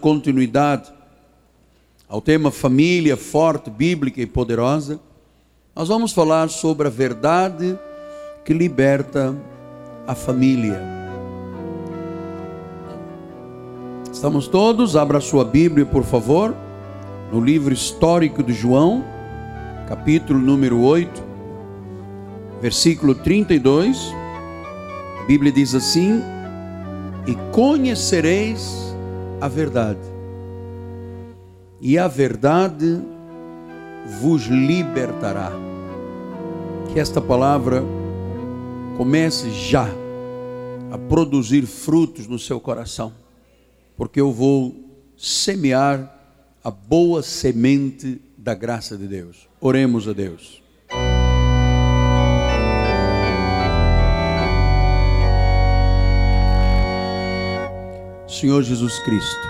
continuidade ao tema família forte, bíblica e poderosa, nós vamos falar sobre a verdade que liberta a família. Estamos todos, abra sua Bíblia, por favor, no livro histórico de João, capítulo número 8, versículo 32. A Bíblia diz assim: E conhecereis a verdade e a verdade vos libertará. Que esta palavra comece já a produzir frutos no seu coração, porque eu vou semear a boa semente da graça de Deus. Oremos a Deus. Senhor Jesus Cristo,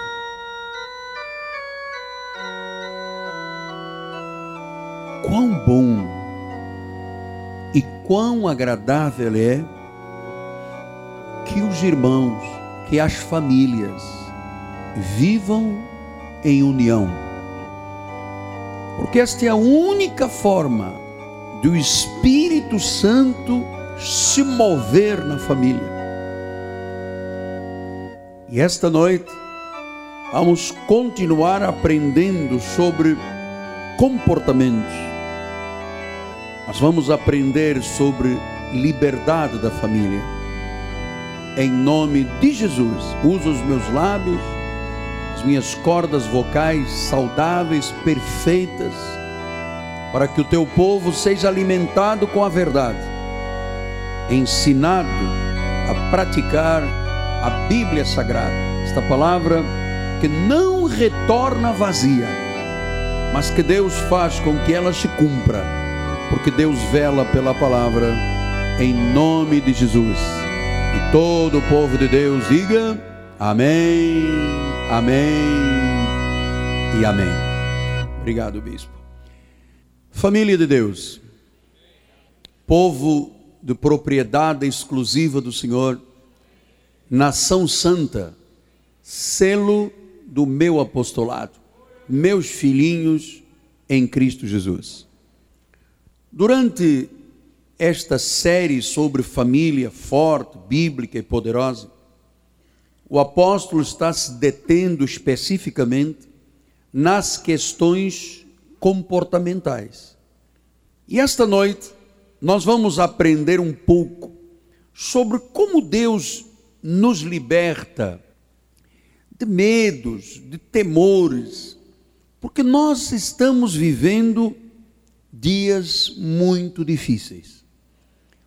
quão bom e quão agradável é que os irmãos, que as famílias vivam em união. Porque esta é a única forma do Espírito Santo se mover na família. E esta noite vamos continuar aprendendo sobre comportamentos nós vamos aprender sobre liberdade da família. Em nome de Jesus, uso os meus lábios, as minhas cordas vocais saudáveis, perfeitas, para que o teu povo seja alimentado com a verdade, ensinado a praticar a Bíblia Sagrada, esta palavra que não retorna vazia, mas que Deus faz com que ela se cumpra porque Deus vela pela palavra, em nome de Jesus. E todo o povo de Deus diga amém, amém e amém. Obrigado, bispo. Família de Deus, povo de propriedade exclusiva do Senhor, nação santa, selo do meu apostolado, meus filhinhos em Cristo Jesus. Durante esta série sobre família forte, bíblica e poderosa, o apóstolo está se detendo especificamente nas questões comportamentais. E esta noite nós vamos aprender um pouco sobre como Deus nos liberta de medos, de temores, porque nós estamos vivendo dias muito difíceis.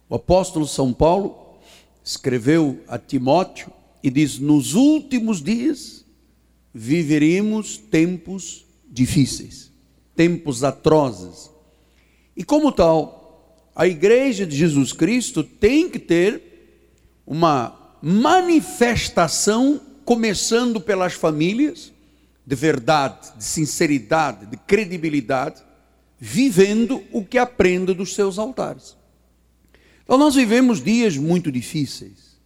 O apóstolo São Paulo escreveu a Timóteo e diz: Nos últimos dias viveremos tempos difíceis, tempos atrozes. E como tal, a igreja de Jesus Cristo tem que ter uma manifestação, começando pelas famílias, de verdade, de sinceridade, de credibilidade vivendo o que aprende dos seus altares. Então, nós vivemos dias muito difíceis,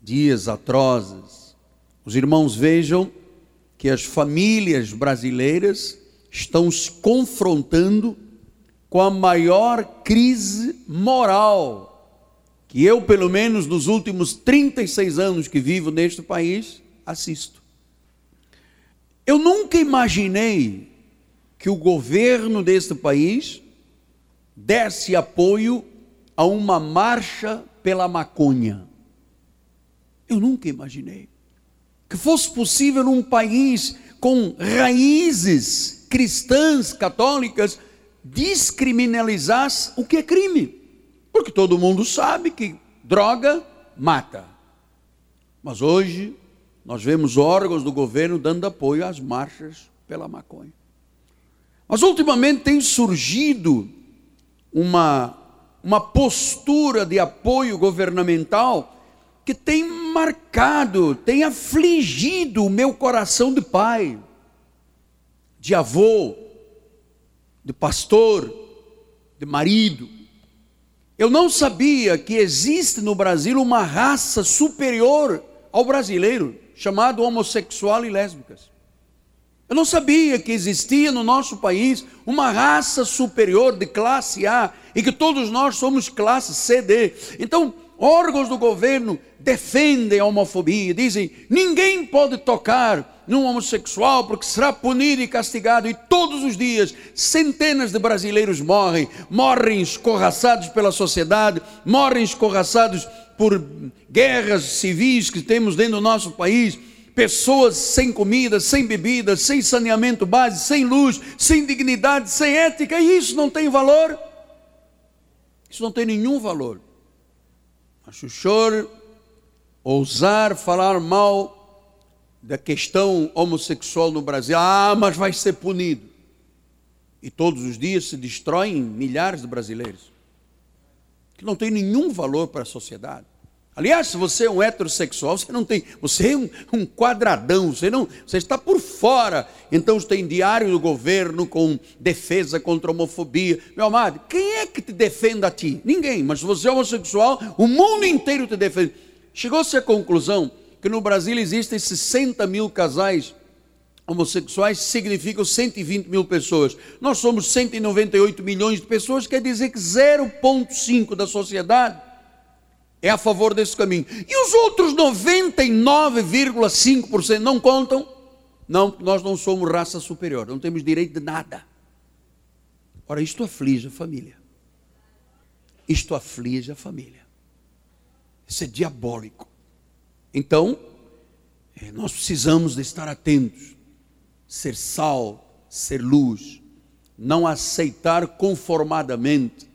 dias atrozes. Os irmãos vejam que as famílias brasileiras estão se confrontando com a maior crise moral que eu, pelo menos nos últimos 36 anos que vivo neste país, assisto. Eu nunca imaginei que o governo deste país desse apoio a uma marcha pela maconha. Eu nunca imaginei que fosse possível num país com raízes cristãs, católicas, descriminalizar o que é crime. Porque todo mundo sabe que droga mata. Mas hoje nós vemos órgãos do governo dando apoio às marchas pela maconha. Mas ultimamente tem surgido uma, uma postura de apoio governamental que tem marcado, tem afligido o meu coração de pai, de avô, de pastor, de marido. Eu não sabia que existe no Brasil uma raça superior ao brasileiro, chamado homossexual e lésbicas. Eu não sabia que existia no nosso país uma raça superior de classe A e que todos nós somos classe CD. Então, órgãos do governo defendem a homofobia, dizem: ninguém pode tocar num homossexual porque será punido e castigado. E todos os dias, centenas de brasileiros morrem, morrem escorraçados pela sociedade, morrem escorraçados por guerras civis que temos dentro do nosso país pessoas sem comida, sem bebida, sem saneamento básico, sem luz, sem dignidade, sem ética, e isso não tem valor. Isso não tem nenhum valor. Senhor ousar falar mal da questão homossexual no Brasil, ah, mas vai ser punido. E todos os dias se destroem milhares de brasileiros, que não tem nenhum valor para a sociedade. Aliás, se você é um heterossexual, você não tem, você é um, um, quadradão, você não, você está por fora. Então tem diário do governo com defesa contra a homofobia. Meu amado, quem é que te defende a ti? Ninguém, mas se você é homossexual, o mundo inteiro te defende. Chegou-se à conclusão que no Brasil existem 60 mil casais homossexuais, significam 120 mil pessoas. Nós somos 198 milhões de pessoas, quer dizer que 0,5 da sociedade é a favor desse caminho. E os outros 99,5% não contam? Não, nós não somos raça superior, não temos direito de nada. Ora, isto aflige a família. Isto aflige a família. Isso é diabólico. Então, é, nós precisamos de estar atentos, ser sal, ser luz, não aceitar conformadamente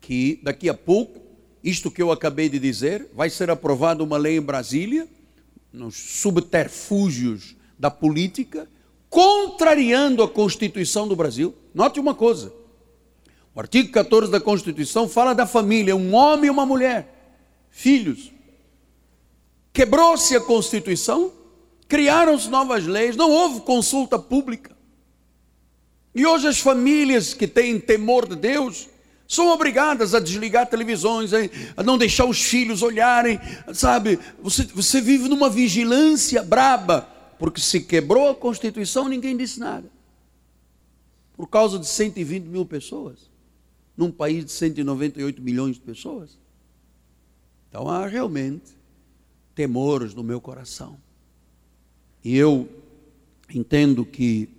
que daqui a pouco isto que eu acabei de dizer, vai ser aprovada uma lei em Brasília, nos subterfúgios da política, contrariando a Constituição do Brasil. Note uma coisa: o artigo 14 da Constituição fala da família, um homem e uma mulher, filhos. Quebrou-se a Constituição, criaram-se novas leis, não houve consulta pública. E hoje as famílias que têm temor de Deus são obrigadas a desligar televisões, a não deixar os filhos olharem, sabe? Você, você vive numa vigilância braba, porque se quebrou a Constituição, ninguém disse nada. Por causa de 120 mil pessoas, num país de 198 milhões de pessoas. Então há realmente temores no meu coração. E eu entendo que,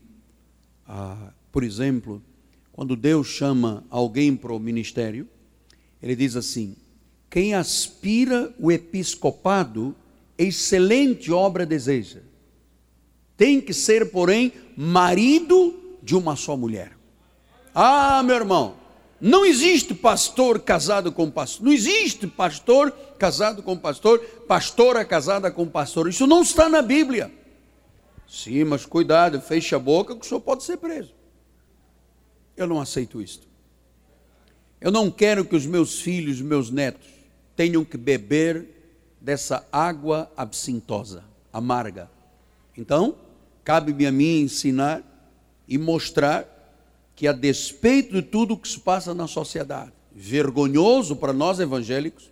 ah, por exemplo, quando Deus chama alguém para o ministério, ele diz assim: quem aspira o episcopado, excelente obra deseja. Tem que ser, porém, marido de uma só mulher. Ah, meu irmão, não existe pastor casado com pastor, não existe pastor casado com pastor, pastora casada com pastor. Isso não está na Bíblia. Sim, mas cuidado, feche a boca que o senhor pode ser preso. Eu não aceito isto. Eu não quero que os meus filhos, meus netos, tenham que beber dessa água absintosa, amarga. Então, cabe-me a mim ensinar e mostrar que, a despeito de tudo o que se passa na sociedade, vergonhoso para nós evangélicos,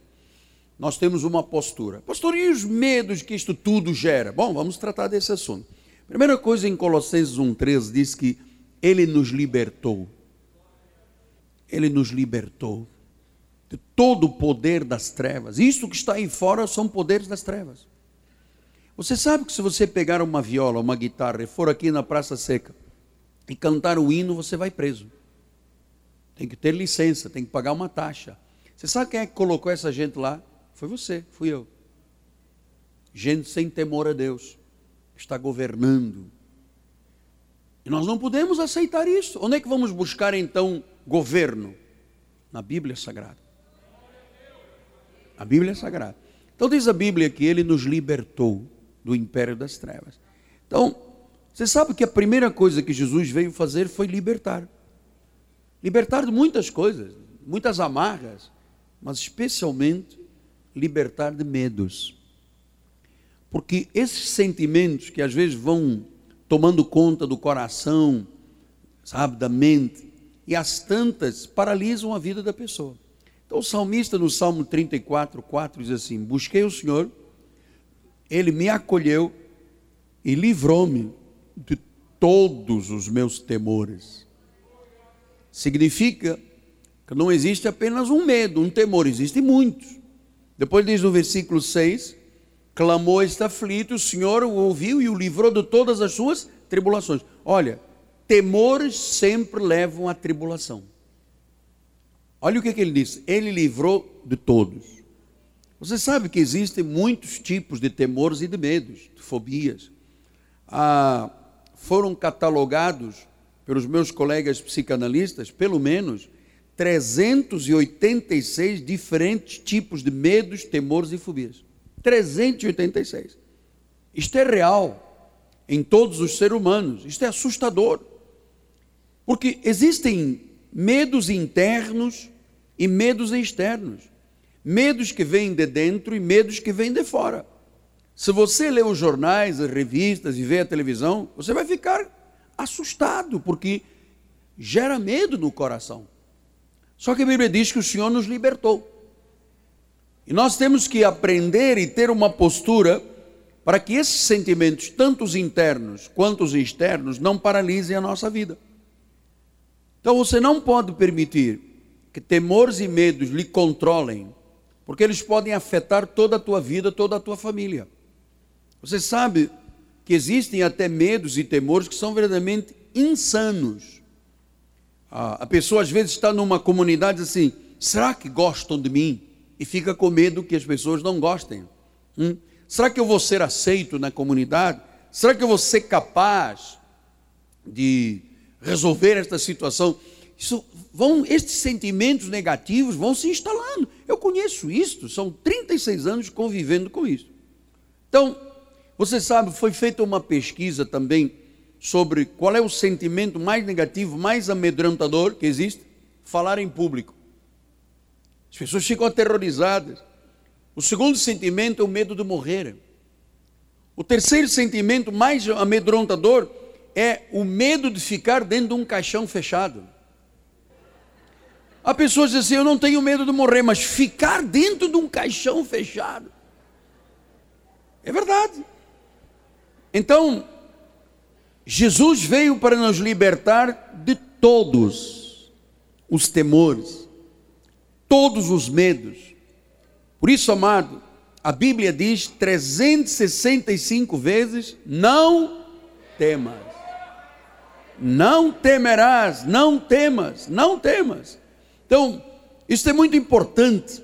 nós temos uma postura. Pastor, e os medos que isto tudo gera? Bom, vamos tratar desse assunto. Primeira coisa em Colossenses 1,13 diz que ele nos libertou. Ele nos libertou de todo o poder das trevas. Isso que está aí fora são poderes das trevas. Você sabe que se você pegar uma viola, uma guitarra e for aqui na Praça Seca e cantar o hino, você vai preso. Tem que ter licença, tem que pagar uma taxa. Você sabe quem é que colocou essa gente lá? Foi você, fui eu. Gente sem temor a Deus, está governando, e nós não podemos aceitar isso. Onde é que vamos buscar então governo? Na Bíblia Sagrada. A Bíblia é Sagrada. Então diz a Bíblia que ele nos libertou do império das trevas. Então, você sabe que a primeira coisa que Jesus veio fazer foi libertar. Libertar de muitas coisas, muitas amarras, mas especialmente libertar de medos. Porque esses sentimentos que às vezes vão tomando conta do coração, sabe, da mente, e as tantas paralisam a vida da pessoa. Então o salmista no Salmo 34, 4 diz assim: Busquei o Senhor, ele me acolheu e livrou-me de todos os meus temores. Significa que não existe apenas um medo, um temor, existem muitos. Depois diz no versículo 6: clamou este aflito, o Senhor o ouviu e o livrou de todas as suas tribulações. Olha, temores sempre levam à tribulação. Olha o que, que ele disse: ele livrou de todos. Você sabe que existem muitos tipos de temores e de medos, de fobias. Ah, foram catalogados pelos meus colegas psicanalistas, pelo menos 386 diferentes tipos de medos, temores e fobias. 386. Isto é real em todos os seres humanos. Isto é assustador. Porque existem medos internos e medos externos. Medos que vêm de dentro e medos que vêm de fora. Se você lê os jornais, as revistas e vê a televisão, você vai ficar assustado, porque gera medo no coração. Só que a Bíblia diz que o Senhor nos libertou. E nós temos que aprender e ter uma postura para que esses sentimentos, tanto os internos quanto os externos, não paralisem a nossa vida. Então você não pode permitir que temores e medos lhe controlem porque eles podem afetar toda a tua vida, toda a tua família. Você sabe que existem até medos e temores que são verdadeiramente insanos. A pessoa às vezes está numa comunidade assim, será que gostam de mim? E fica com medo que as pessoas não gostem. Hum? Será que eu vou ser aceito na comunidade? Será que eu vou ser capaz de resolver esta situação? Isso vão, estes sentimentos negativos vão se instalando. Eu conheço isto, são 36 anos convivendo com isso. Então, você sabe, foi feita uma pesquisa também sobre qual é o sentimento mais negativo, mais amedrontador que existe? Falar em público. As pessoas ficam aterrorizadas. O segundo sentimento é o medo de morrer. O terceiro sentimento mais amedrontador é o medo de ficar dentro de um caixão fechado. A pessoa diz assim: Eu não tenho medo de morrer, mas ficar dentro de um caixão fechado. É verdade. Então, Jesus veio para nos libertar de todos os temores, todos os medos. Por isso, amado, a Bíblia diz 365 vezes: Não temas. Não temerás, não temas, não temas. Então, isso é muito importante,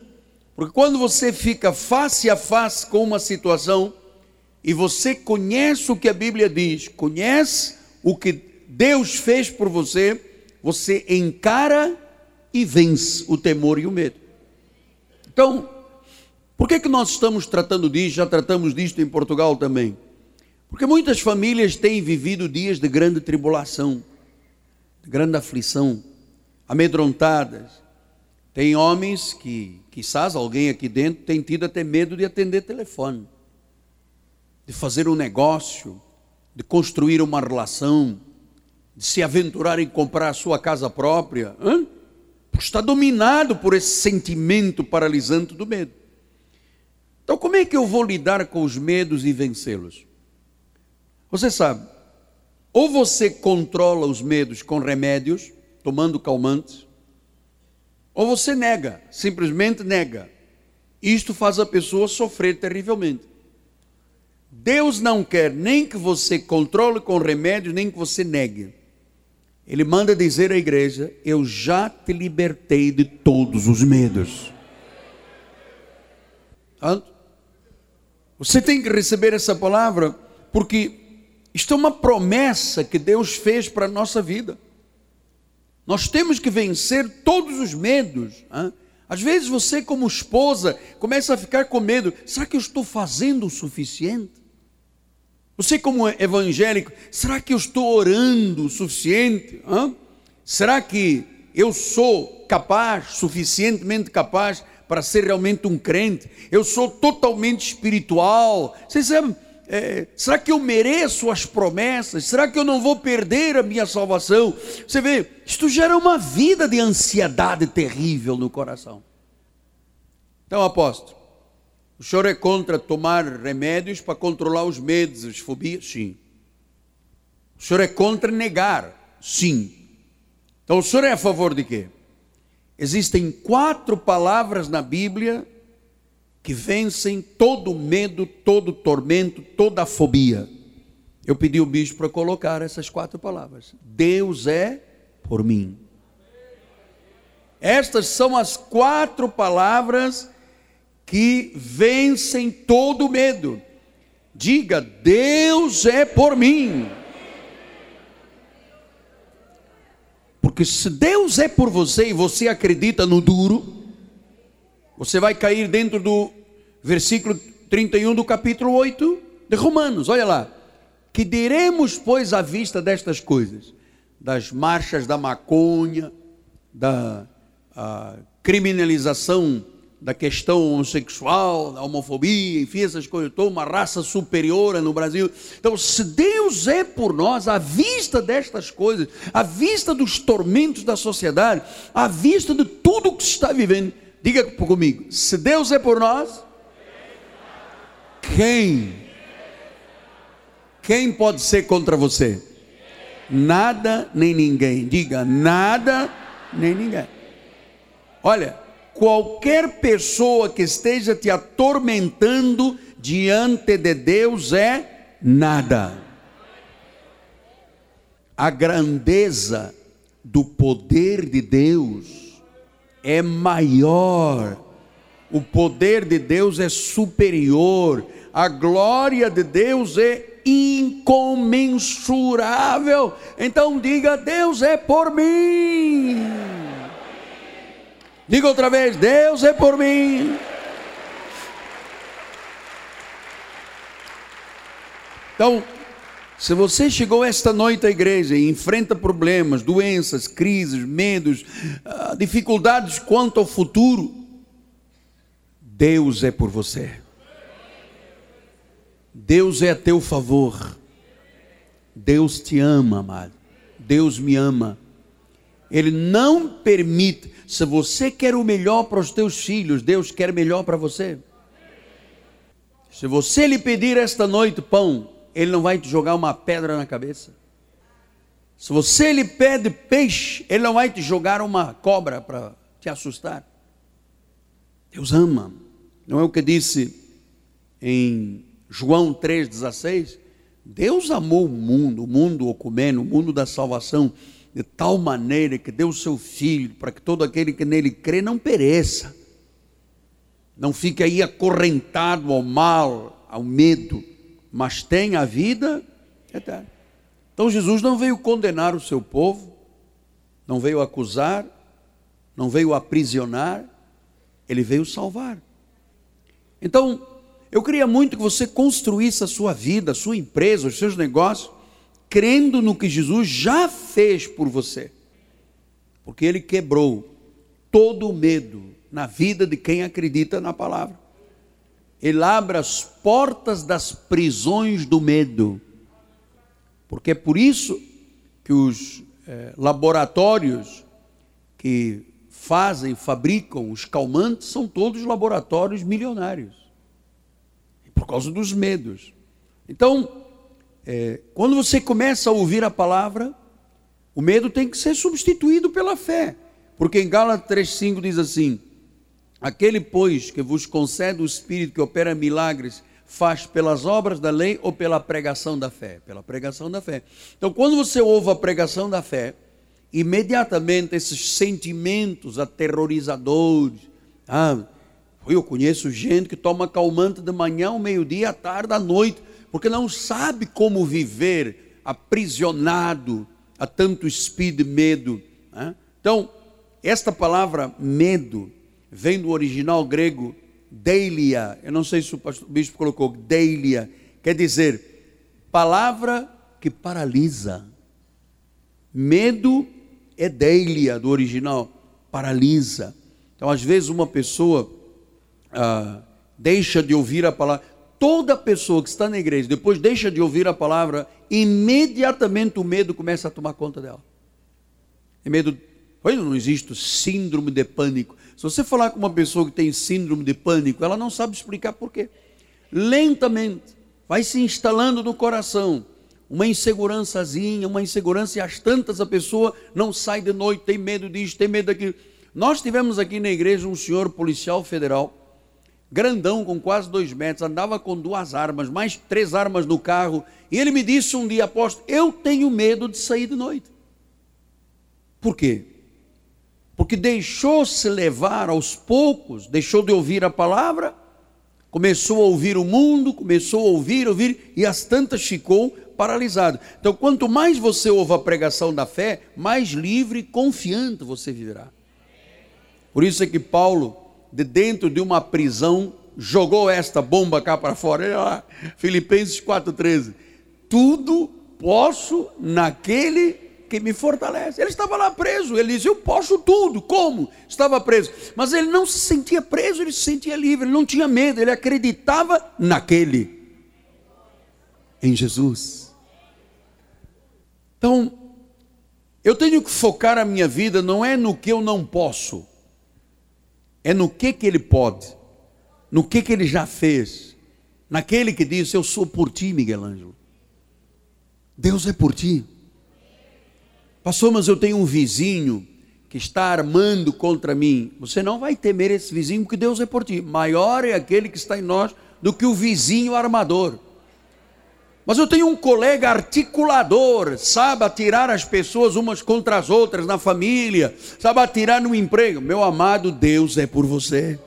porque quando você fica face a face com uma situação e você conhece o que a Bíblia diz, conhece o que Deus fez por você, você encara e vence o temor e o medo. Então, por que, que nós estamos tratando disso? Já tratamos disto em Portugal também. Porque muitas famílias têm vivido dias de grande tribulação, de grande aflição amedrontadas. Tem homens que, quizás alguém aqui dentro, tem tido até medo de atender telefone, de fazer um negócio, de construir uma relação, de se aventurar em comprar a sua casa própria. Hã? Está dominado por esse sentimento paralisante do medo. Então, como é que eu vou lidar com os medos e vencê-los? Você sabe, ou você controla os medos com remédios, tomando calmantes, ou você nega, simplesmente nega. Isto faz a pessoa sofrer terrivelmente. Deus não quer nem que você controle com remédios, nem que você negue. Ele manda dizer à igreja: Eu já te libertei de todos os medos. Você tem que receber essa palavra, porque isto é uma promessa que Deus fez para a nossa vida. Nós temos que vencer todos os medos. Hein? Às vezes você, como esposa, começa a ficar com medo: será que eu estou fazendo o suficiente? Você, como evangélico, será que eu estou orando o suficiente? Hein? Será que eu sou capaz, suficientemente capaz para ser realmente um crente? Eu sou totalmente espiritual. Você sabe, é, será que eu mereço as promessas? Será que eu não vou perder a minha salvação? Você vê, isto gera uma vida de ansiedade terrível no coração. Então, apóstolo, O senhor é contra tomar remédios para controlar os medos, as fobias? Sim. O senhor é contra negar? Sim. Então o senhor é a favor de quê? Existem quatro palavras na Bíblia que vencem todo medo, todo tormento, toda fobia. Eu pedi o bispo para colocar essas quatro palavras. Deus é por mim. Estas são as quatro palavras que vencem todo medo. Diga: Deus é por mim. Porque se Deus é por você e você acredita no duro, você vai cair dentro do versículo 31 do capítulo 8 de Romanos. Olha lá. Que diremos, pois, à vista destas coisas? Das marchas da maconha, da criminalização da questão homossexual, da homofobia, enfim, essas coisas todas, uma raça superior no Brasil. Então, se Deus é por nós, à vista destas coisas, à vista dos tormentos da sociedade, à vista de tudo que se está vivendo, diga comigo: se Deus é por nós, quem? Quem pode ser contra você? Nada nem ninguém. Diga nada nem ninguém. Olha, qualquer pessoa que esteja te atormentando diante de Deus é nada. A grandeza do poder de Deus é maior, o poder de Deus é superior, a glória de Deus é incomensurável. Então diga: Deus é por mim. Diga outra vez: Deus é por mim. Então, se você chegou esta noite à igreja e enfrenta problemas, doenças, crises, medos, ah, dificuldades quanto ao futuro, Deus é por você. Deus é a teu favor. Deus te ama, amado. Deus me ama. Ele não permite. Se você quer o melhor para os teus filhos, Deus quer melhor para você. Se você lhe pedir esta noite pão, Ele não vai te jogar uma pedra na cabeça. Se você lhe pede peixe, Ele não vai te jogar uma cobra para te assustar. Deus ama. Não é o que disse em João 3,16? Deus amou o mundo, o mundo ocumeno, o mundo da salvação de tal maneira que deu o seu filho para que todo aquele que nele crê não pereça, não fique aí acorrentado ao mal, ao medo, mas tenha a vida eterna. Então Jesus não veio condenar o seu povo, não veio acusar, não veio aprisionar, ele veio salvar. Então, eu queria muito que você construísse a sua vida, a sua empresa, os seus negócios, crendo no que Jesus já fez por você. Porque ele quebrou todo o medo na vida de quem acredita na palavra. Ele abre as portas das prisões do medo. Porque é por isso que os é, laboratórios que fazem, fabricam os calmantes são todos laboratórios milionários. Por causa dos medos. Então, é, quando você começa a ouvir a palavra, o medo tem que ser substituído pela fé. Porque em Gálatas 3,5 diz assim: Aquele, pois, que vos concede o Espírito que opera milagres, faz pelas obras da lei ou pela pregação da fé? Pela pregação da fé. Então, quando você ouve a pregação da fé, imediatamente esses sentimentos aterrorizadores, ah, eu conheço gente que toma calmante de manhã, ao meio-dia, à tarde, à noite, porque não sabe como viver aprisionado a tanto espírito de medo. Né? Então, esta palavra medo vem do original grego deilia. Eu não sei se o, pastor, o bispo colocou deilia, quer dizer palavra que paralisa. Medo é deilia do original, paralisa. Então, às vezes, uma pessoa ah, deixa de ouvir a palavra toda pessoa que está na igreja, depois deixa de ouvir a palavra, imediatamente o medo começa a tomar conta dela. É medo Pois não existe síndrome de pânico. Se você falar com uma pessoa que tem síndrome de pânico, ela não sabe explicar por quê. Lentamente vai se instalando no coração uma insegurançazinha, uma insegurança, e às tantas a pessoa não sai de noite, tem medo disso, tem medo daquilo. Nós tivemos aqui na igreja um senhor policial federal, grandão, com quase dois metros, andava com duas armas, mais três armas no carro, e ele me disse um dia, apóstolo, eu tenho medo de sair de noite. Por quê? Porque deixou-se levar aos poucos, deixou de ouvir a palavra, começou a ouvir o mundo, começou a ouvir, ouvir, e as tantas ficou paralisado. Então, quanto mais você ouve a pregação da fé, mais livre e confiante você viverá. Por isso é que Paulo, de dentro de uma prisão, jogou esta bomba cá para fora. Olha lá, Filipenses 4,13. Tudo posso naquele que me fortalece. Ele estava lá preso, ele disse: Eu posso tudo. Como? Estava preso. Mas ele não se sentia preso, ele se sentia livre, ele não tinha medo, ele acreditava naquele, em Jesus. Então, eu tenho que focar a minha vida não é no que eu não posso, é no que, que ele pode, no que, que ele já fez, naquele que diz: Eu sou por ti, Miguel Ângelo. Deus é por ti. Pastor, mas eu tenho um vizinho que está armando contra mim. Você não vai temer esse vizinho, porque Deus é por ti. Maior é aquele que está em nós do que o vizinho armador. Mas eu tenho um colega articulador, sabe atirar as pessoas umas contra as outras na família, sabe atirar no emprego. Meu amado Deus é por você.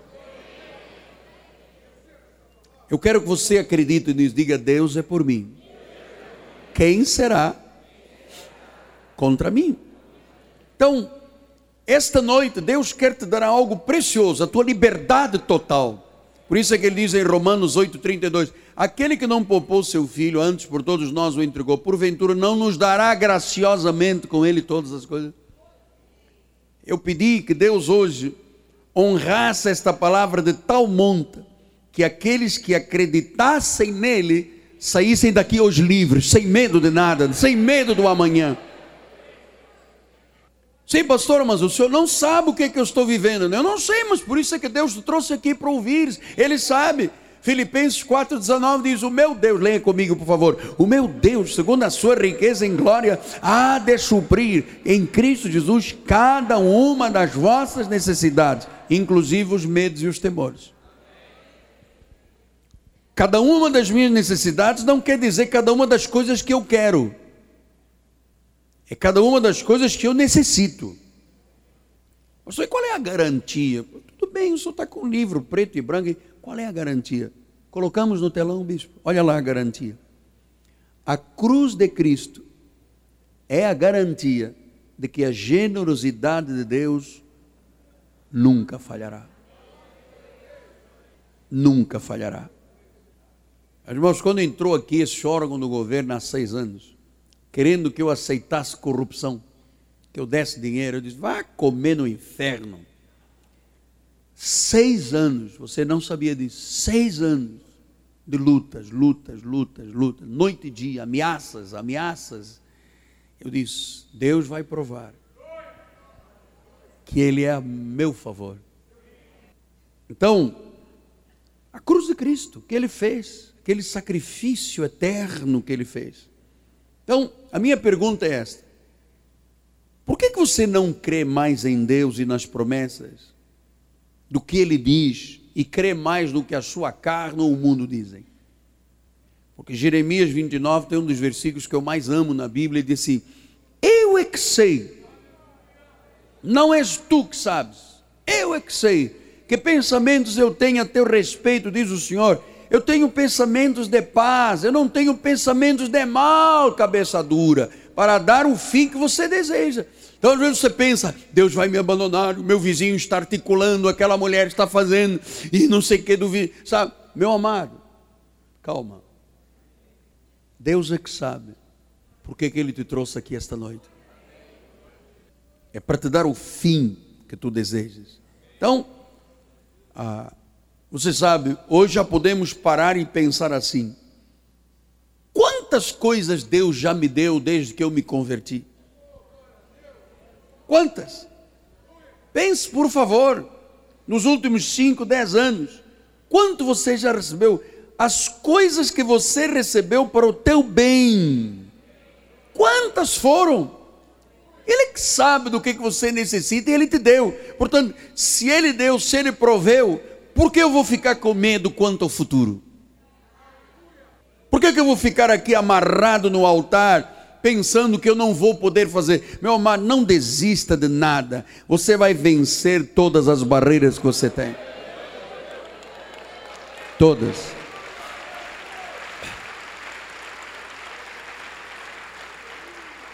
Eu quero que você acredite nisso, diga: Deus é por mim. Quem será contra mim? Então, esta noite, Deus quer te dar algo precioso, a tua liberdade total. Por isso é que ele diz em Romanos 8,32: Aquele que não poupou seu filho, antes por todos nós o entregou, porventura não nos dará graciosamente com ele todas as coisas? Eu pedi que Deus hoje honrasse esta palavra de tal monta, que aqueles que acreditassem nele saíssem daqui hoje livres, sem medo de nada, sem medo do amanhã. Sim, pastor, mas o senhor não sabe o que, é que eu estou vivendo. Eu não sei, mas por isso é que Deus te trouxe aqui para ouvir. Ele sabe. Filipenses 4,19 diz: O meu Deus, leia comigo, por favor. O meu Deus, segundo a sua riqueza em glória, há de suprir em Cristo Jesus cada uma das vossas necessidades, inclusive os medos e os temores. Cada uma das minhas necessidades não quer dizer cada uma das coisas que eu quero. É cada uma das coisas que eu necessito. Pastor, qual é a garantia? Tudo bem, o senhor está com um livro preto e branco. Qual é a garantia? Colocamos no telão, bispo. Olha lá a garantia. A cruz de Cristo é a garantia de que a generosidade de Deus nunca falhará. Nunca falhará. Irmãos, quando entrou aqui esse órgão do governo há seis anos, querendo que eu aceitasse corrupção, que eu desse dinheiro. Eu disse: vá comer no inferno. Seis anos, você não sabia disso, seis anos de lutas, lutas, lutas, lutas, noite e dia, ameaças, ameaças. Eu disse: Deus vai provar que Ele é a meu favor. Então, a cruz de Cristo que Ele fez, aquele sacrifício eterno que Ele fez. Então, a minha pergunta é esta: por que, que você não crê mais em Deus e nas promessas do que Ele diz e crê mais do que a sua carne ou o mundo dizem? Porque Jeremias 29 tem um dos versículos que eu mais amo na Bíblia, e diz assim: Eu é que sei, não és tu que sabes, eu é que sei. Que pensamentos eu tenho a teu respeito, diz o Senhor, eu tenho pensamentos de paz, eu não tenho pensamentos de mal, cabeça dura, para dar o fim que você deseja. Então, às vezes você pensa, Deus vai me abandonar, o meu vizinho está articulando, aquela mulher está fazendo, e não sei o que do vizinho. Sabe, meu amado, calma. Deus é que sabe por que, que Ele te trouxe aqui esta noite. É para te dar o fim que tu desejas. Então, ah, você sabe, hoje já podemos parar e pensar assim: quantas coisas Deus já me deu desde que eu me converti? Quantas? Pense, por favor, nos últimos 5, 10 anos, quanto você já recebeu? As coisas que você recebeu para o teu bem, quantas foram? Ele que sabe do que você necessita e ele te deu. Portanto, se ele deu, se ele proveu, por que eu vou ficar com medo quanto ao futuro? Por que, que eu vou ficar aqui amarrado no altar, pensando que eu não vou poder fazer? Meu amado, não desista de nada. Você vai vencer todas as barreiras que você tem. Todas.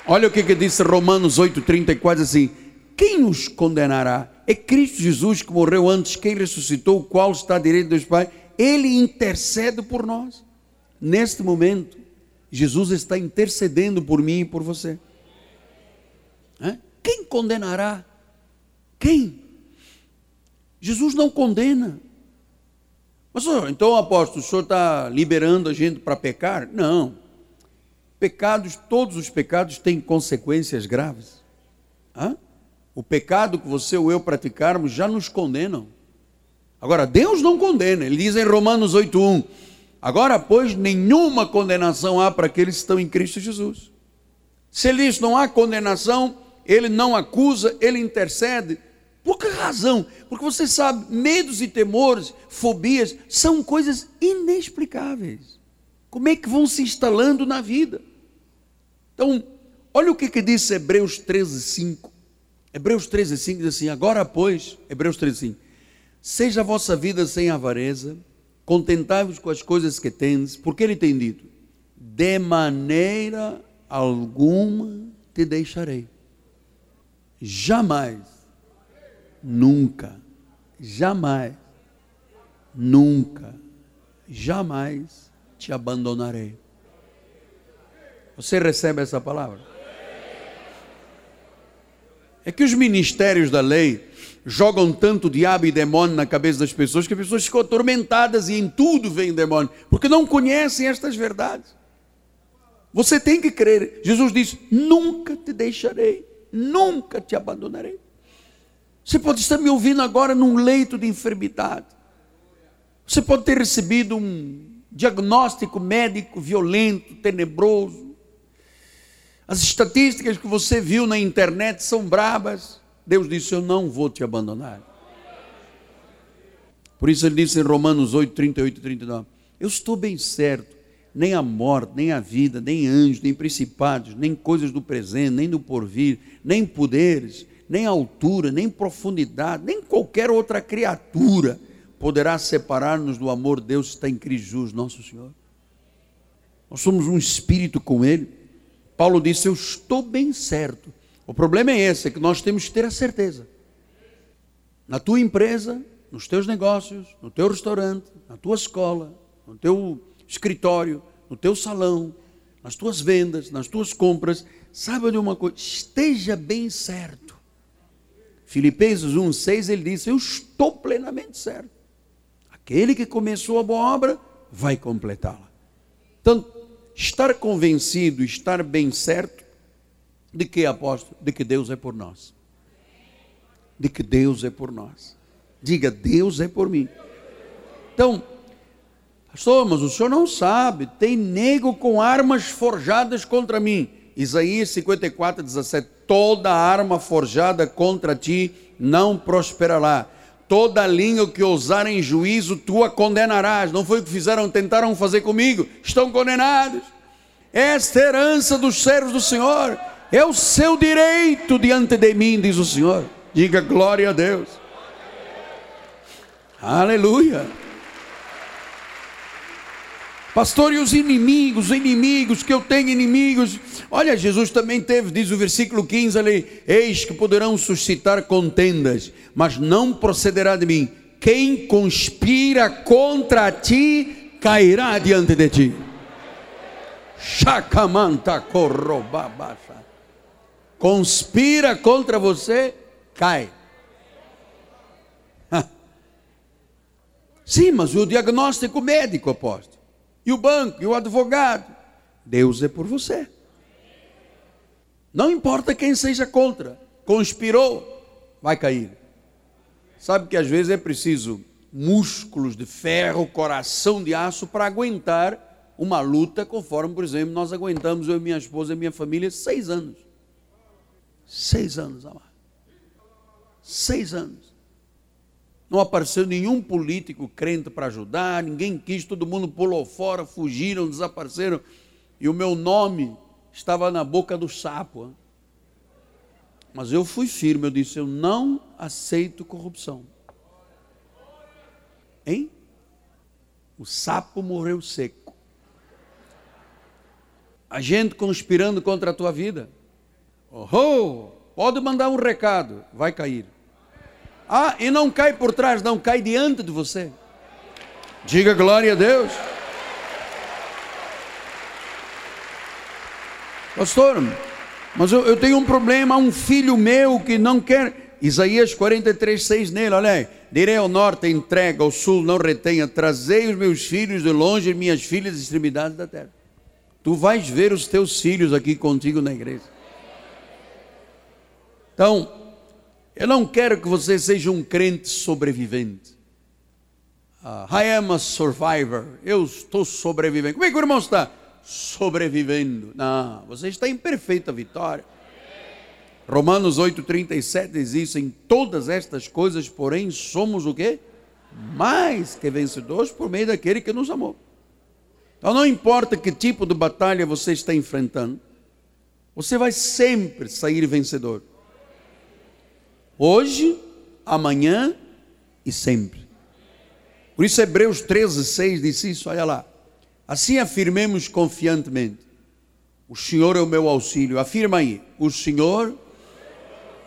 Olha o que, que disse Romanos 8,34 assim: Quem nos condenará? É Cristo Jesus que morreu antes, quem ressuscitou, o qual está à direita dos Pai, ele intercede por nós. Neste momento, Jesus está intercedendo por mim e por você. Quem condenará? Quem? Jesus não condena. Mas então, apóstolo, o senhor está liberando a gente para pecar? Não. Pecados, todos os pecados têm consequências graves. Hã? O pecado que você ou eu praticarmos já nos condenam. Agora, Deus não condena. Ele diz em Romanos 8:1 Agora, pois, nenhuma condenação há para aqueles que estão em Cristo Jesus. Se ele diz não há condenação, ele não acusa, ele intercede. Por que razão? Porque você sabe, medos e temores, fobias, são coisas inexplicáveis. Como é que vão se instalando na vida? Então, olha o que, que diz Hebreus 13, 5. Hebreus 13, 5 diz assim: Agora, pois, Hebreus 13, 5. Seja a vossa vida sem avareza, contentai-vos com as coisas que tendes, porque ele tem dito: de maneira alguma te deixarei. Jamais, nunca, jamais, nunca, jamais te abandonarei. Você recebe essa palavra? É que os ministérios da lei jogam tanto diabo e demônio na cabeça das pessoas que as pessoas ficam atormentadas e em tudo vem demônio, porque não conhecem estas verdades. Você tem que crer. Jesus disse: Nunca te deixarei, nunca te abandonarei. Você pode estar me ouvindo agora num leito de enfermidade. Você pode ter recebido um diagnóstico médico violento, tenebroso. As estatísticas que você viu na internet são brabas. Deus disse: Eu não vou te abandonar. Por isso ele disse em Romanos 8, 38 e 39: Eu estou bem certo, nem a morte, nem a vida, nem anjos, nem principados, nem coisas do presente, nem do porvir, nem poderes, nem altura, nem profundidade, nem qualquer outra criatura poderá separar-nos do amor de Deus que está em Cristo Jesus, nosso Senhor. Nós somos um espírito com Ele. Paulo disse: Eu estou bem certo o problema é esse, é que nós temos que ter a certeza. Na tua empresa, nos teus negócios, no teu restaurante, na tua escola, no teu escritório, no teu salão, nas tuas vendas, nas tuas compras, saiba de uma coisa, esteja bem certo. Filipenses 1,6 ele diz: Eu estou plenamente certo. Aquele que começou a boa obra vai completá-la. Então, estar convencido, estar bem certo, de que, apóstolo? De que Deus é por nós. De que Deus é por nós. Diga, Deus é por mim. Então, pastor, mas o senhor não sabe, tem nego com armas forjadas contra mim. Isaías 54, 17. Toda arma forjada contra ti não prosperará. Toda língua que ousar em juízo, tu a condenarás. Não foi o que fizeram, tentaram fazer comigo. Estão condenados. Esta é herança dos servos do Senhor é o seu direito diante de mim, diz o Senhor. Diga glória a Deus. Aleluia. Pastor, e os inimigos, os inimigos, que eu tenho inimigos. Olha, Jesus também teve, diz o versículo 15 ali: Eis que poderão suscitar contendas, mas não procederá de mim. Quem conspira contra ti cairá diante de ti. Chacamanta corrobabasa conspira contra você, cai. Sim, mas o diagnóstico médico, apóstolo, e o banco, e o advogado, Deus é por você. Não importa quem seja contra, conspirou, vai cair. Sabe que às vezes é preciso músculos de ferro, coração de aço para aguentar uma luta, conforme, por exemplo, nós aguentamos, eu minha esposa e minha família, seis anos. Seis anos, amado. Seis anos. Não apareceu nenhum político crente para ajudar, ninguém quis, todo mundo pulou fora, fugiram, desapareceram. E o meu nome estava na boca do sapo. Mas eu fui firme, eu disse: eu não aceito corrupção. Hein? O sapo morreu seco. A gente conspirando contra a tua vida. Oh, pode mandar um recado, vai cair. Ah, e não cai por trás, não cai diante de você. Diga glória a Deus. Pastor, mas eu, eu, tenho um problema, um filho meu que não quer. Isaías 43, 6 nele, olha aí. Direi ao norte, entrega, ao sul, não retenha. Trazei os meus filhos de longe, minhas filhas de extremidades da terra. Tu vais ver os teus filhos aqui contigo na igreja. Então, eu não quero que você seja um crente sobrevivente. Uh, I am a survivor. Eu estou sobrevivendo. Como é que o irmão está? sobrevivendo. Não, você está em perfeita vitória. Romanos 8,37 diz isso: em todas estas coisas, porém, somos o quê? Mais que vencedores por meio daquele que nos amou. Então não importa que tipo de batalha você está enfrentando, você vai sempre sair vencedor. Hoje, amanhã e sempre. Por isso Hebreus 13, 6 diz isso, olha lá. Assim afirmemos confiantemente: O Senhor é o meu auxílio. Afirma aí: O Senhor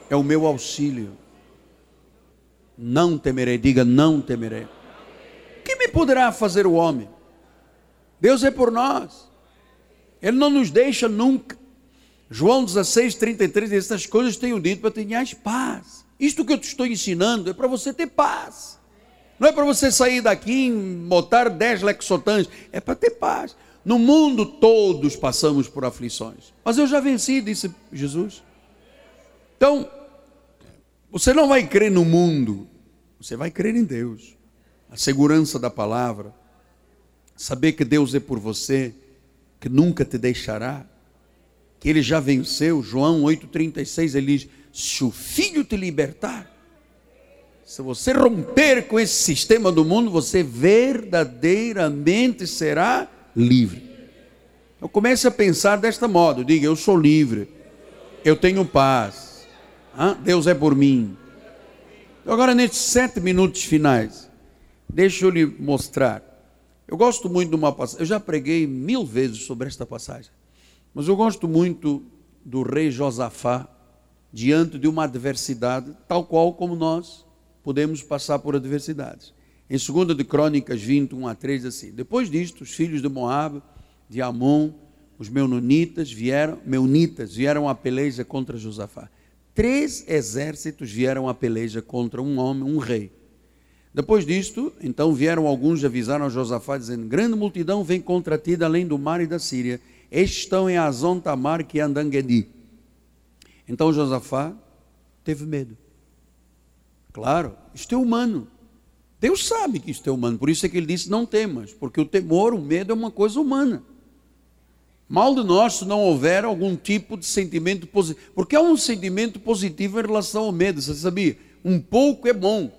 é o meu auxílio. Não temerei, diga: Não temerei. O que me poderá fazer o homem? Deus é por nós. Ele não nos deixa nunca. João 16, 33 diz: Estas coisas tenho dito para ter paz. Isto que eu te estou ensinando é para você ter paz. Não é para você sair daqui e botar dez lexotãs, é para ter paz. No mundo todos passamos por aflições, mas eu já venci, disse Jesus. Então, você não vai crer no mundo, você vai crer em Deus. A segurança da palavra, saber que Deus é por você, que nunca te deixará, que ele já venceu. João 8,36 ele diz: Se o filho te libertar, se você romper com esse sistema do mundo, você verdadeiramente será livre. Então comece a pensar desta modo: diga, eu sou livre, eu tenho paz, Deus é por mim. Agora, nesses sete minutos finais, deixa eu lhe mostrar. Eu gosto muito de uma passagem, eu já preguei mil vezes sobre esta passagem, mas eu gosto muito do rei Josafá diante de uma adversidade, tal qual como nós podemos passar por adversidades. Em 2 de Crônicas 21 a 3, assim: Depois disto, os filhos de Moab, de Amon, os meunitas vieram, meunitas vieram a peleja contra Josafá. Três exércitos vieram a peleja contra um homem, um rei. Depois disto, então vieram alguns e avisaram a Josafá, dizendo: Grande multidão vem contra ti, além do mar e da Síria. Estes estão em Azon Tamar, que é Andangedi. Então Josafá teve medo. Claro, isto é humano. Deus sabe que isto é humano, por isso é que ele disse: não temas, porque o temor, o medo é uma coisa humana. Mal de nós se não houver algum tipo de sentimento positivo, porque há um sentimento positivo em relação ao medo, você sabia? Um pouco é bom.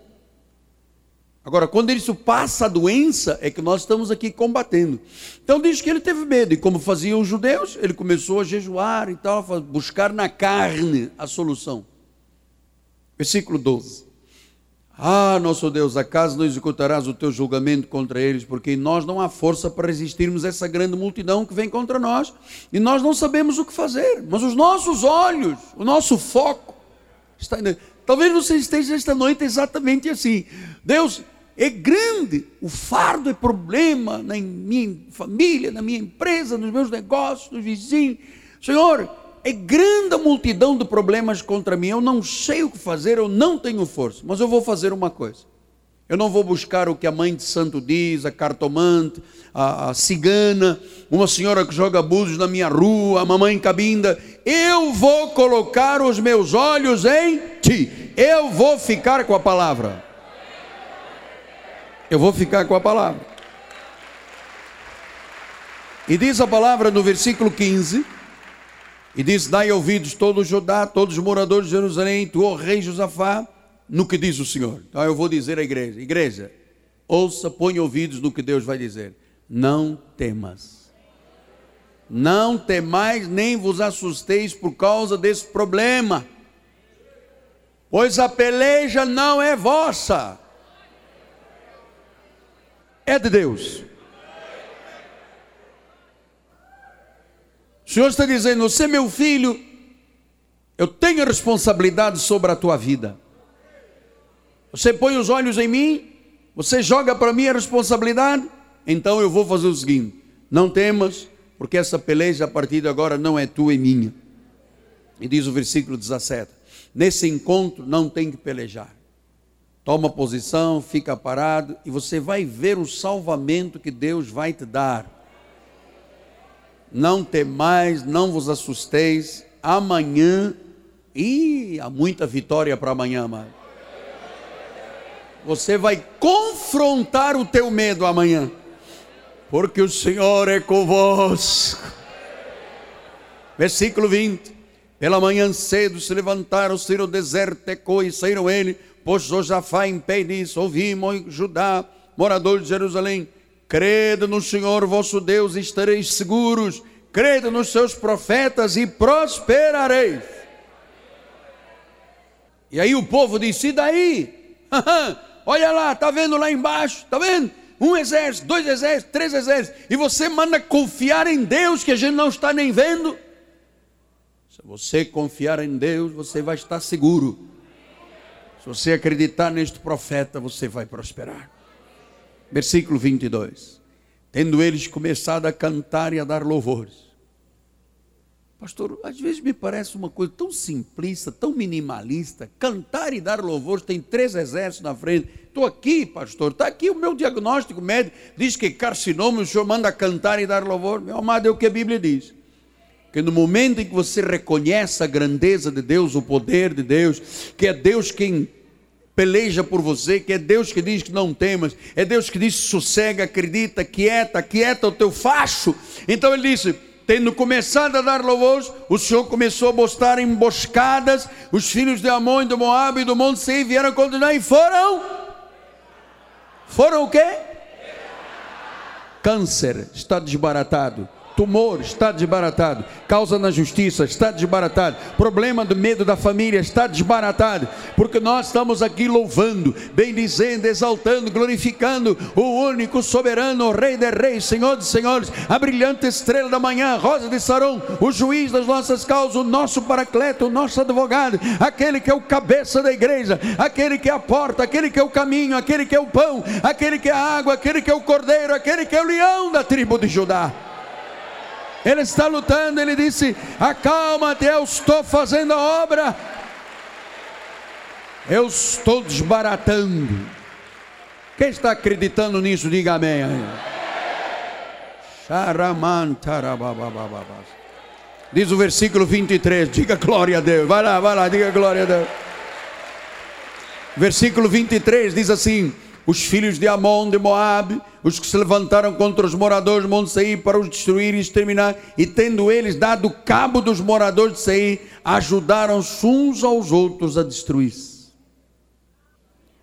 Agora, quando isso passa a doença, é que nós estamos aqui combatendo. Então diz que ele teve medo, e como faziam os judeus, ele começou a jejuar e tal, a buscar na carne a solução. Versículo 12. Ah, nosso Deus, acaso não executarás o teu julgamento contra eles, porque em nós não há força para resistirmos a essa grande multidão que vem contra nós, e nós não sabemos o que fazer, mas os nossos olhos, o nosso foco, está talvez você esteja esta noite exatamente assim. Deus, é grande, o fardo é problema na minha família, na minha empresa, nos meus negócios, nos vizinhos. Senhor, é grande a multidão de problemas contra mim, eu não sei o que fazer, eu não tenho força, mas eu vou fazer uma coisa. Eu não vou buscar o que a mãe de santo diz, a cartomante, a, a cigana, uma senhora que joga búzios na minha rua, a mamãe cabinda. Eu vou colocar os meus olhos em ti. Eu vou ficar com a palavra. Eu vou ficar com a palavra. E diz a palavra no versículo 15: E diz: Dai ouvidos todo Judá, todos os moradores de Jerusalém, tu, ó rei Josafá, no que diz o Senhor. Então eu vou dizer à igreja: Igreja, ouça, põe ouvidos no que Deus vai dizer. Não temas. Não temais, nem vos assusteis por causa desse problema, pois a peleja não é vossa, é de Deus. O Senhor está dizendo: Você, meu filho, eu tenho responsabilidade sobre a tua vida. Você põe os olhos em mim, você joga para mim a responsabilidade, então eu vou fazer o seguinte: não temas, porque essa peleja a partir de agora não é tua e minha. E diz o versículo 17: Nesse encontro não tem que pelejar. Toma posição, fica parado e você vai ver o salvamento que Deus vai te dar. Não temais, não vos assusteis, amanhã, e há muita vitória para amanhã, amado. Você vai confrontar o teu medo amanhã, porque o Senhor é convosco. Versículo 20: Pela manhã cedo se levantaram, saíram o deserto, Tecou e saíram ele, pois Josafá em pé disse: Ouvimos, Judá, morador de Jerusalém Crede no Senhor vosso Deus e estareis seguros. Crede nos seus profetas e prosperareis. E aí o povo disse: e daí? Olha lá, está vendo lá embaixo? Está vendo? Um exército, dois exércitos, três exércitos. E você manda confiar em Deus que a gente não está nem vendo. Se você confiar em Deus, você vai estar seguro. Se você acreditar neste profeta, você vai prosperar versículo 22. Tendo eles começado a cantar e a dar louvores. Pastor, às vezes me parece uma coisa tão simplista, tão minimalista. Cantar e dar louvores, tem três exércitos na frente. Estou aqui, pastor, está aqui o meu diagnóstico médico. Diz que carcinoma, o senhor manda cantar e dar louvor. Meu amado, é o que a Bíblia diz. Que no momento em que você reconhece a grandeza de Deus, o poder de Deus, que é Deus quem peleja por você, que é Deus que diz que não temas, é Deus que diz sossega, acredita, quieta, quieta o teu facho. Então ele disse: tendo começado a dar louvores, o Senhor começou a mostrar emboscadas, os filhos de Amon, do Moab e do Monte Seir vieram condenar e foram. Foram o quê? Câncer está desbaratado tumor está desbaratado, causa na justiça está desbaratado, problema do medo da família está desbaratado, porque nós estamos aqui louvando, bendizendo, exaltando, glorificando o único soberano, o Rei de Reis, Senhor de Senhores, a brilhante estrela da manhã, Rosa de Saron, o juiz das nossas causas, o nosso paracleto, o nosso advogado, aquele que é o cabeça da igreja, aquele que é a porta, aquele que é o caminho, aquele que é o pão, aquele que é a água, aquele que é o cordeiro, aquele que é o leão da tribo de Judá. Ele está lutando, ele disse: Acalma-te, eu estou fazendo a obra. Eu estou desbaratando. Quem está acreditando nisso, diga amém. Diz o versículo 23, diga glória a Deus. Vai lá, vai lá, diga glória a Deus. Versículo 23 diz assim: os filhos de Amon, de Moabe, os que se levantaram contra os moradores de Monte Seir para os destruir e exterminar, e tendo eles dado cabo dos moradores de Seir, ajudaram-se uns aos outros a destruir-se.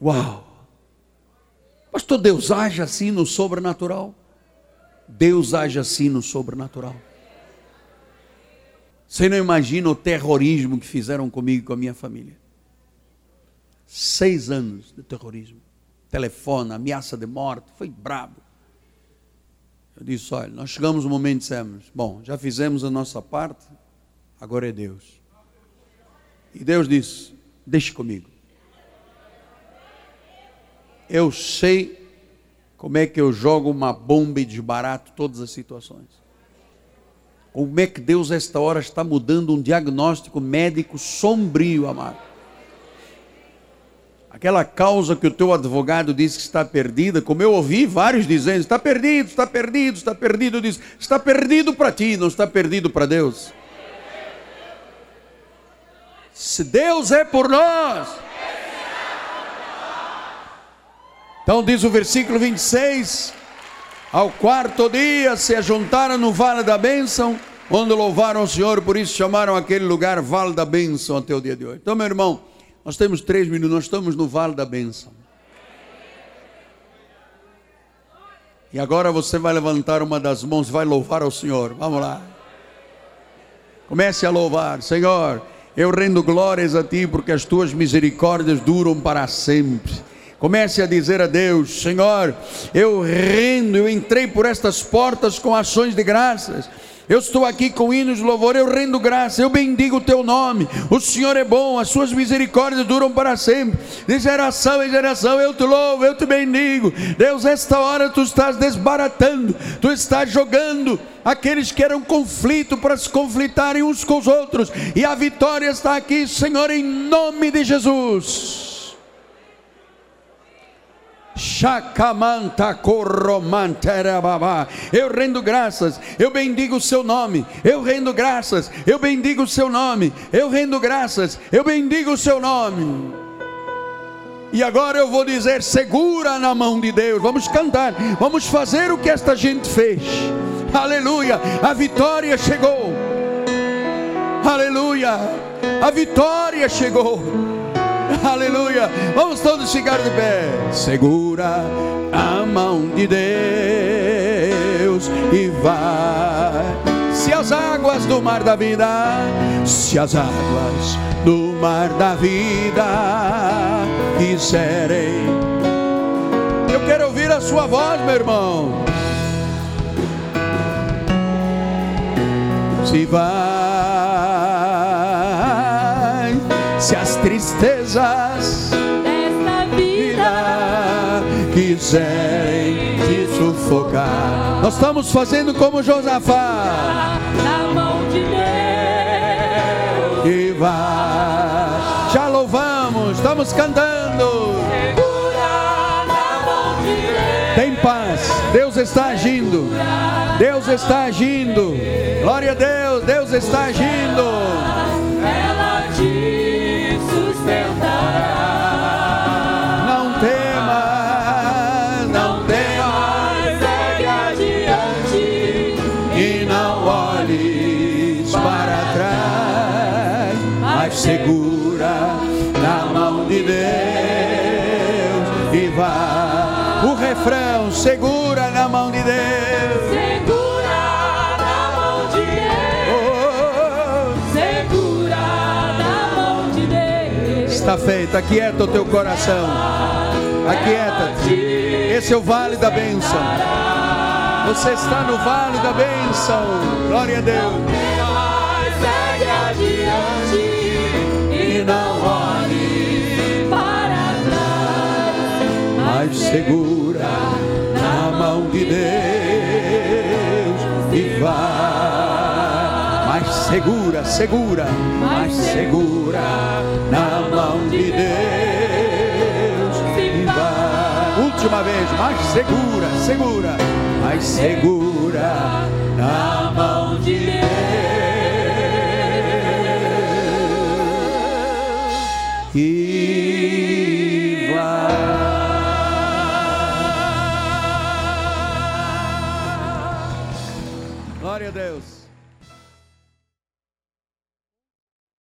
Uau! Pastor, Deus age assim no sobrenatural? Deus age assim no sobrenatural. Você não imagina o terrorismo que fizeram comigo e com a minha família. Seis anos de terrorismo telefone, ameaça de morte, foi brabo. Eu disse: olha, nós chegamos no momento e dissemos: bom, já fizemos a nossa parte, agora é Deus. E Deus disse: deixe comigo. Eu sei como é que eu jogo uma bomba e desbarato todas as situações. Como é que Deus, esta hora, está mudando um diagnóstico médico sombrio, amado. Aquela causa que o teu advogado disse que está perdida, como eu ouvi vários dizendo, está perdido, está perdido, está perdido, diz, está perdido para ti, não está perdido para Deus. Se Deus é por nós, Então diz o versículo 26: Ao quarto dia se ajuntaram no vale da bênção, onde louvaram o Senhor, por isso chamaram aquele lugar Vale da Bênção até o dia de hoje. Então, meu irmão, nós temos três minutos, nós estamos no Vale da Bênção. E agora você vai levantar uma das mãos vai louvar ao Senhor. Vamos lá. Comece a louvar, Senhor. Eu rendo glórias a Ti, porque as Tuas misericórdias duram para sempre. Comece a dizer a Deus: Senhor, eu rendo, eu entrei por estas portas com ações de graças. Eu estou aqui com hinos de louvor, eu rendo graça, eu bendigo o teu nome. O Senhor é bom, as suas misericórdias duram para sempre. De geração em geração eu te louvo, eu te bendigo. Deus, esta hora tu estás desbaratando, tu estás jogando aqueles que eram conflito para se conflitarem uns com os outros. E a vitória está aqui, Senhor, em nome de Jesus. Chacamanta babá. Eu rendo graças, eu bendigo o seu nome. Eu rendo graças, eu bendigo o seu nome. Eu rendo graças, eu bendigo o seu nome. E agora eu vou dizer: segura na mão de Deus. Vamos cantar, vamos fazer o que esta gente fez. Aleluia, a vitória chegou. Aleluia, a vitória chegou. Aleluia. Vamos todos ficar de pé. Segura a mão de Deus e vai. Se as águas do mar da vida, se as águas do mar da vida quiserem. Eu quero ouvir a sua voz, meu irmão. Se vai, tristezas desta vida quiserem te sufocar. Nós estamos fazendo como Josafá. na mão de Deus E vai. Já louvamos, estamos cantando. Tem paz. Deus está agindo. Deus está agindo. Glória a Deus. Deus está agindo. ela Feito, aquieta o teu coração, aquieta-te. Esse é o vale da bênção. Você está no vale da bênção. Glória a Deus. E não olhe para trás, mas segura na mão de Deus e vai. Segura, segura, mas segura na mão de Deus. E vai. Última vez, mas segura, segura, mas segura na mão de Deus. E